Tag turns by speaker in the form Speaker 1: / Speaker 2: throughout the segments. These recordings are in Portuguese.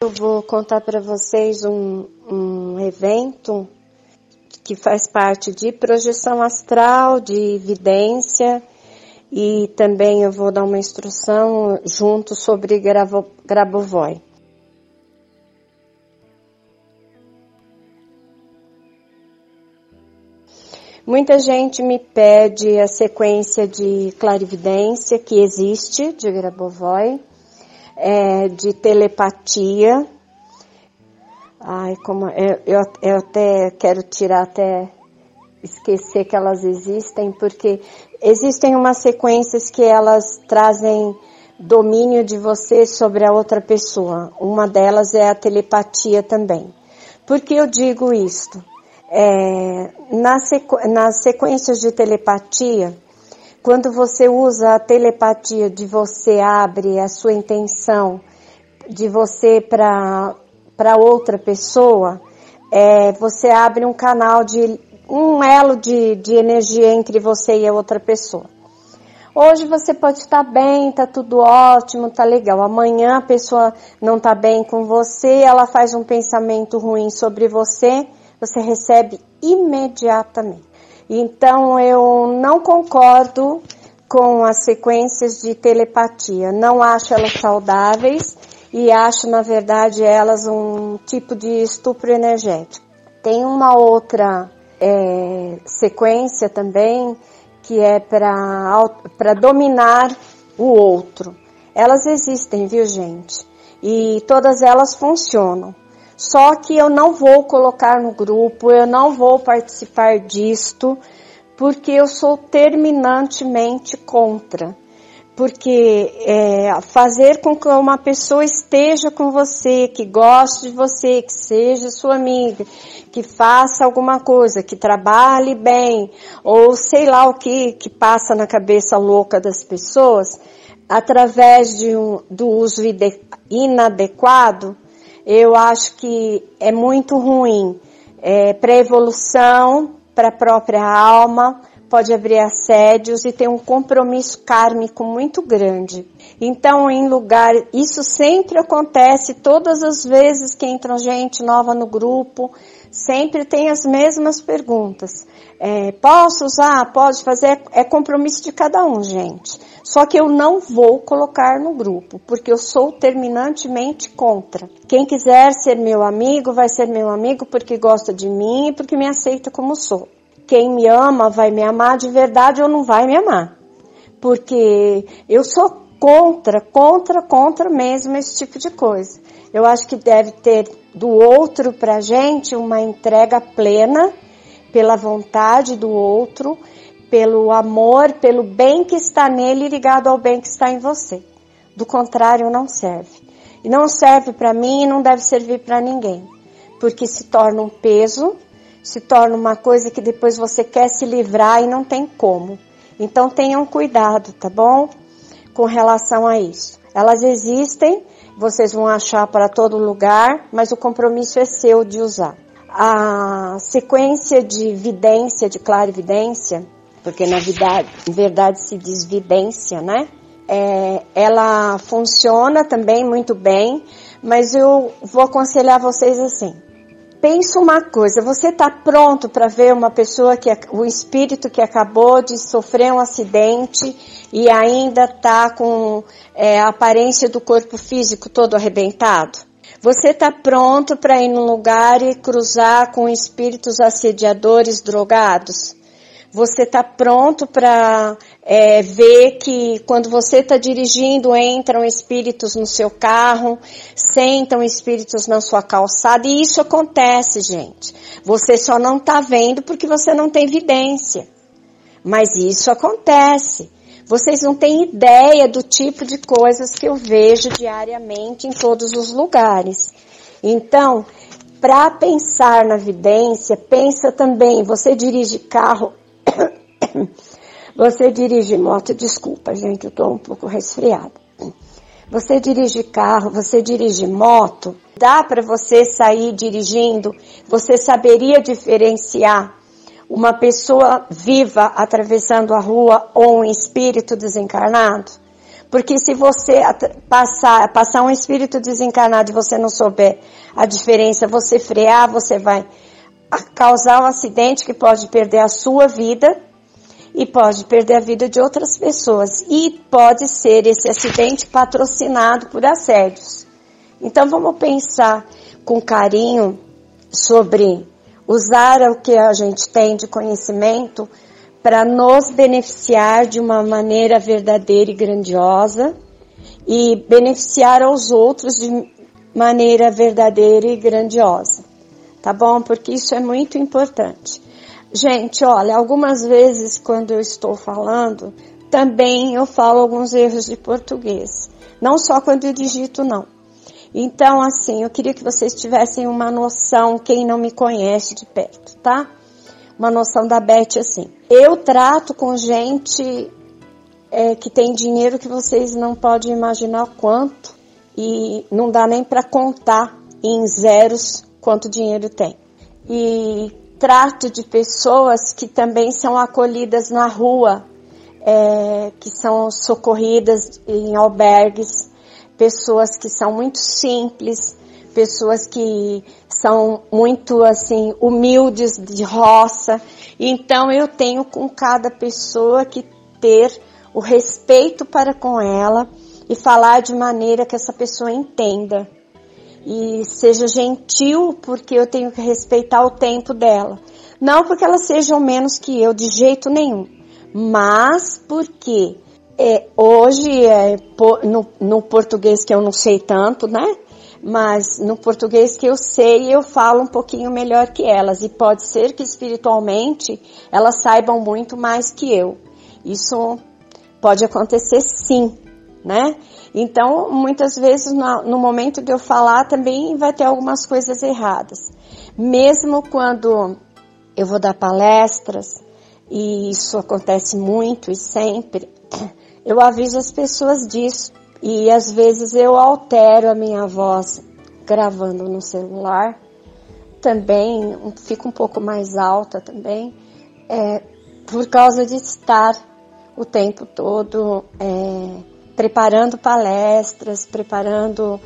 Speaker 1: Eu vou contar para vocês um, um evento que faz parte de projeção astral, de evidência e também eu vou dar uma instrução junto sobre Grabo, Grabovoi. Muita gente me pede a sequência de clarividência que existe de Grabovoi, é, de telepatia. Ai, como eu, eu, eu até quero tirar até esquecer que elas existem, porque existem umas sequências que elas trazem domínio de você sobre a outra pessoa. Uma delas é a telepatia também. Por que eu digo isto? É, nas, sequ nas sequências de telepatia, quando você usa a telepatia de você abre a sua intenção de você para outra pessoa, é, você abre um canal de um elo de, de energia entre você e a outra pessoa. Hoje você pode estar bem, tá tudo ótimo, tá legal. Amanhã a pessoa não tá bem com você, ela faz um pensamento ruim sobre você, você recebe imediatamente. Então eu não concordo com as sequências de telepatia. Não acho elas saudáveis e acho, na verdade, elas um tipo de estupro energético. Tem uma outra é, sequência também que é para dominar o outro. Elas existem, viu gente? E todas elas funcionam. Só que eu não vou colocar no grupo, eu não vou participar disto, porque eu sou terminantemente contra. Porque é, fazer com que uma pessoa esteja com você, que goste de você, que seja sua amiga, que faça alguma coisa, que trabalhe bem, ou sei lá o que, que passa na cabeça louca das pessoas, através de um, do uso inadequado, eu acho que é muito ruim é, para a evolução, para a própria alma, pode abrir assédios e tem um compromisso kármico muito grande. Então, em lugar, isso sempre acontece todas as vezes que entra gente nova no grupo, sempre tem as mesmas perguntas. É, posso usar? Pode fazer? É compromisso de cada um, gente. Só que eu não vou colocar no grupo, porque eu sou terminantemente contra. Quem quiser ser meu amigo, vai ser meu amigo porque gosta de mim e porque me aceita como sou quem me ama vai me amar de verdade ou não vai me amar. Porque eu sou contra, contra, contra mesmo esse tipo de coisa. Eu acho que deve ter do outro pra gente uma entrega plena pela vontade do outro, pelo amor, pelo bem que está nele ligado ao bem que está em você. Do contrário, não serve. E não serve para mim e não deve servir para ninguém, porque se torna um peso se torna uma coisa que depois você quer se livrar e não tem como. Então tenham cuidado, tá bom? Com relação a isso. Elas existem, vocês vão achar para todo lugar, mas o compromisso é seu de usar. A sequência de vidência, de clarividência, porque na verdade, verdade se diz vidência, né? É, ela funciona também muito bem, mas eu vou aconselhar vocês assim pensa uma coisa, você está pronto para ver uma pessoa que o espírito que acabou de sofrer um acidente e ainda está com é, a aparência do corpo físico todo arrebentado? Você está pronto para ir num lugar e cruzar com espíritos assediadores drogados? Você está pronto para é, ver que quando você está dirigindo entram espíritos no seu carro, sentam espíritos na sua calçada e isso acontece, gente. Você só não está vendo porque você não tem evidência. Mas isso acontece. Vocês não têm ideia do tipo de coisas que eu vejo diariamente em todos os lugares. Então, para pensar na vidência, pensa também, você dirige carro você dirige moto, desculpa, gente, eu estou um pouco resfriada. Você dirige carro, você dirige moto, dá para você sair dirigindo, você saberia diferenciar uma pessoa viva atravessando a rua ou um espírito desencarnado? Porque se você passar, passar um espírito desencarnado e você não souber a diferença, você frear, você vai causar um acidente que pode perder a sua vida e pode perder a vida de outras pessoas. E pode ser esse acidente patrocinado por assédios. Então vamos pensar com carinho sobre usar o que a gente tem de conhecimento para nos beneficiar de uma maneira verdadeira e grandiosa e beneficiar aos outros de maneira verdadeira e grandiosa. Tá bom? Porque isso é muito importante. Gente, olha, algumas vezes quando eu estou falando, também eu falo alguns erros de português. Não só quando eu digito, não. Então, assim, eu queria que vocês tivessem uma noção, quem não me conhece de perto, tá? Uma noção da Beth assim. Eu trato com gente é, que tem dinheiro que vocês não podem imaginar quanto e não dá nem para contar em zeros quanto dinheiro tem. E trato de pessoas que também são acolhidas na rua, é, que são socorridas em albergues, pessoas que são muito simples, pessoas que são muito assim humildes de roça. Então eu tenho com cada pessoa que ter o respeito para com ela e falar de maneira que essa pessoa entenda e seja gentil, porque eu tenho que respeitar o tempo dela. Não porque ela seja menos que eu, de jeito nenhum, mas porque é, hoje, é, no, no português que eu não sei tanto, né? Mas no português que eu sei, eu falo um pouquinho melhor que elas. E pode ser que espiritualmente elas saibam muito mais que eu. Isso pode acontecer sim, né? Então, muitas vezes no, momento de eu falar também vai ter algumas coisas erradas. Mesmo quando eu vou dar palestras, e isso acontece muito e sempre, eu aviso as pessoas disso. E às vezes eu altero a minha voz gravando no celular. Também fica um pouco mais alta também, é, por causa de estar o tempo todo é, preparando palestras, preparando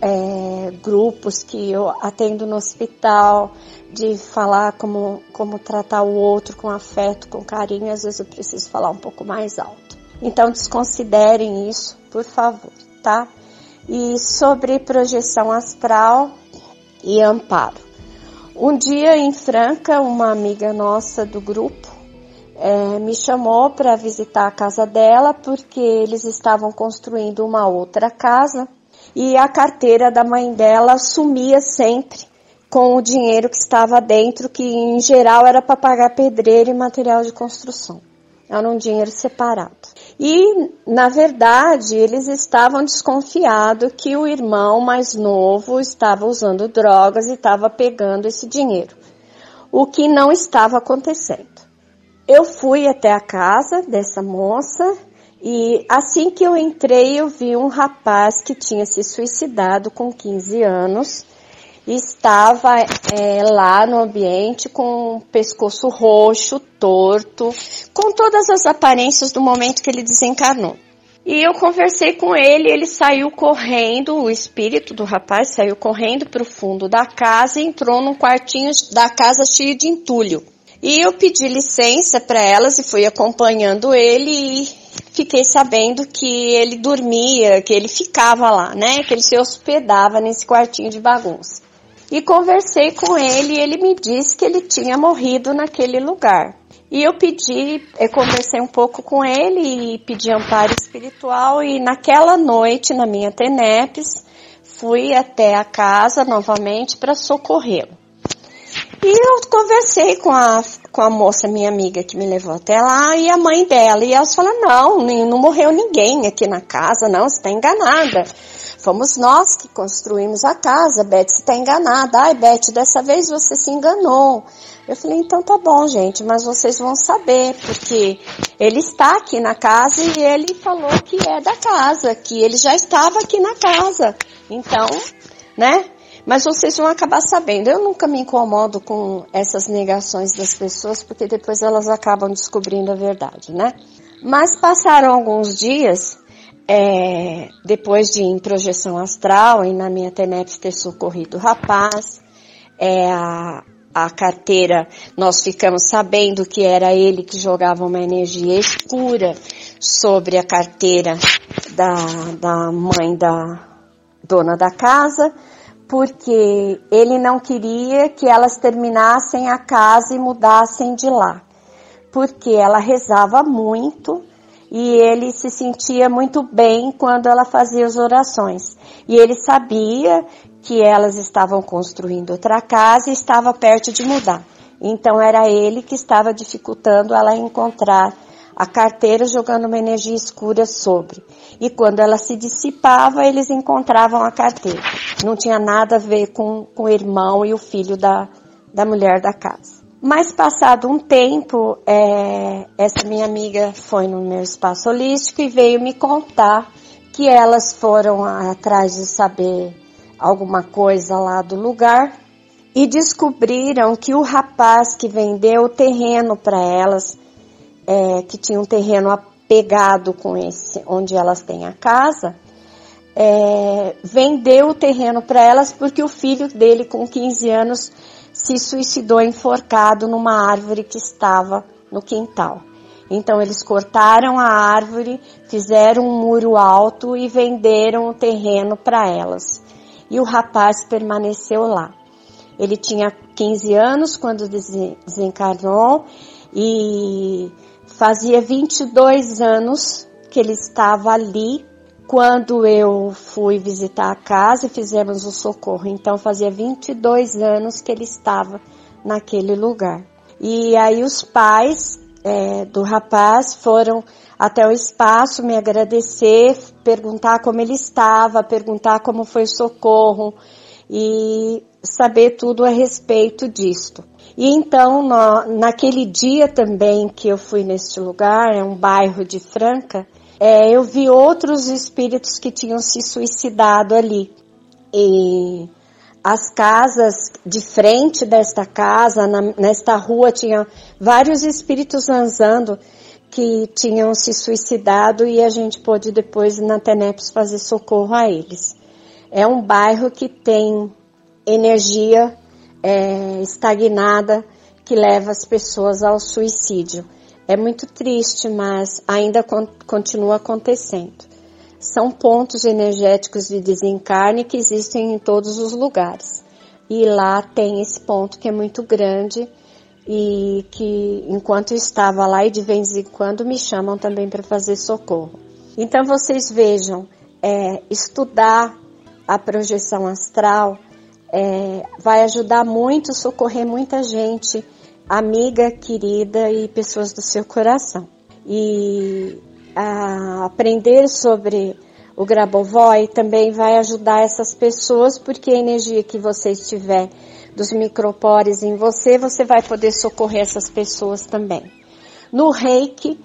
Speaker 1: é, grupos que eu atendo no hospital, de falar como, como tratar o outro com afeto, com carinho, às vezes eu preciso falar um pouco mais alto. Então desconsiderem isso, por favor, tá? E sobre projeção astral e amparo. Um dia em Franca, uma amiga nossa do grupo é, me chamou para visitar a casa dela porque eles estavam construindo uma outra casa e a carteira da mãe dela sumia sempre com o dinheiro que estava dentro, que em geral era para pagar pedreiro e material de construção. Era um dinheiro separado. E, na verdade, eles estavam desconfiados que o irmão mais novo estava usando drogas e estava pegando esse dinheiro. O que não estava acontecendo. Eu fui até a casa dessa moça e assim que eu entrei eu vi um rapaz que tinha se suicidado com 15 anos estava é, lá no ambiente com o pescoço roxo, torto, com todas as aparências do momento que ele desencarnou. E eu conversei com ele, ele saiu correndo, o espírito do rapaz saiu correndo para o fundo da casa e entrou num quartinho da casa cheio de entulho. E eu pedi licença para elas e fui acompanhando ele e fiquei sabendo que ele dormia, que ele ficava lá, né? Que ele se hospedava nesse quartinho de bagunça e conversei com ele e ele me disse que ele tinha morrido naquele lugar. E eu pedi, eu conversei um pouco com ele e pedi amparo espiritual e naquela noite, na minha TENEPS, fui até a casa novamente para socorrê-lo. E eu conversei com a, com a moça, minha amiga, que me levou até lá, e a mãe dela. E elas falaram, não, não morreu ninguém aqui na casa, não, você está enganada. Fomos nós que construímos a casa, Beth, você está enganada. Ai, Beth, dessa vez você se enganou. Eu falei, então tá bom, gente, mas vocês vão saber, porque ele está aqui na casa e ele falou que é da casa, que ele já estava aqui na casa. Então, né? Mas vocês vão acabar sabendo. Eu nunca me incomodo com essas negações das pessoas, porque depois elas acabam descobrindo a verdade, né? Mas passaram alguns dias é, depois de em projeção astral e na minha TENEPS ter socorrido o rapaz, é, a, a carteira, nós ficamos sabendo que era ele que jogava uma energia escura sobre a carteira da, da mãe da dona da casa, porque ele não queria que elas terminassem a casa e mudassem de lá, porque ela rezava muito e ele se sentia muito bem quando ela fazia as orações. E ele sabia que elas estavam construindo outra casa e estava perto de mudar. Então era ele que estava dificultando ela encontrar a carteira jogando uma energia escura sobre. E quando ela se dissipava, eles encontravam a carteira. Não tinha nada a ver com, com o irmão e o filho da, da mulher da casa. Mas passado um tempo, é, essa minha amiga foi no meu espaço holístico e veio me contar que elas foram atrás de saber alguma coisa lá do lugar e descobriram que o rapaz que vendeu o terreno para elas é, que tinha um terreno apegado com esse, onde elas têm a casa, é, vendeu o terreno para elas porque o filho dele, com 15 anos, se suicidou enforcado numa árvore que estava no quintal. Então eles cortaram a árvore, fizeram um muro alto e venderam o terreno para elas. E o rapaz permaneceu lá. Ele tinha 15 anos quando desencarnou e Fazia 22 anos que ele estava ali quando eu fui visitar a casa e fizemos o socorro. Então fazia 22 anos que ele estava naquele lugar. E aí os pais é, do rapaz foram até o espaço me agradecer, perguntar como ele estava, perguntar como foi o socorro e saber tudo a respeito disto. E então, no, naquele dia também que eu fui neste lugar, é um bairro de Franca, é, eu vi outros espíritos que tinham se suicidado ali. E as casas de frente desta casa, na, nesta rua, tinha vários espíritos andando que tinham se suicidado e a gente pôde depois na Teneps fazer socorro a eles. É um bairro que tem energia é, estagnada que leva as pessoas ao suicídio. É muito triste, mas ainda con continua acontecendo. São pontos energéticos de desencarne que existem em todos os lugares. E lá tem esse ponto que é muito grande e que enquanto eu estava lá e de vez em quando me chamam também para fazer socorro. Então vocês vejam, é, estudar a projeção astral é, vai ajudar muito, socorrer muita gente, amiga, querida e pessoas do seu coração. E aprender sobre o Grabovoi também vai ajudar essas pessoas, porque a energia que você estiver dos micropores em você, você vai poder socorrer essas pessoas também. No reiki,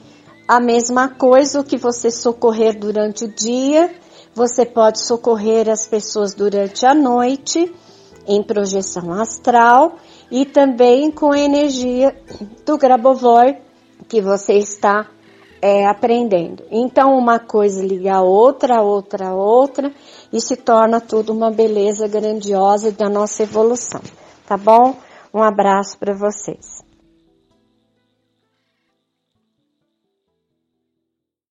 Speaker 1: a mesma coisa, o que você socorrer durante o dia, você pode socorrer as pessoas durante a noite em projeção astral e também com a energia do Grabovoi que você está é, aprendendo. Então, uma coisa liga a outra, outra, outra, e se torna tudo uma beleza grandiosa da nossa evolução. Tá bom? Um abraço para vocês.